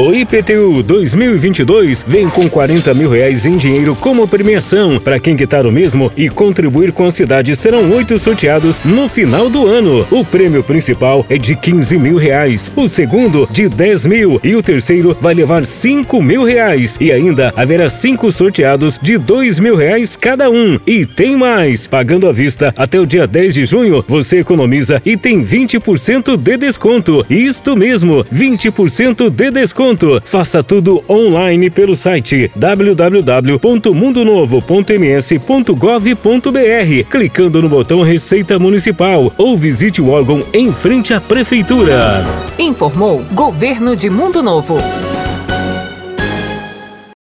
O IPTU 2022 vem com 40 mil reais em dinheiro como premiação. Para quem quitar o mesmo e contribuir com a cidade, serão oito sorteados no final do ano. O prêmio principal é de 15 mil reais, o segundo de 10 mil e o terceiro vai levar 5 mil reais. E ainda haverá cinco sorteados de 2 mil reais cada um. E tem mais! Pagando à vista até o dia 10 de junho, você economiza e tem 20% de desconto. Isto mesmo, 20% de desconto desconto. Faça tudo online pelo site www.mundonovo.ms.gov.br, clicando no botão Receita Municipal ou visite o órgão em frente à Prefeitura. Informou Governo de Mundo Novo.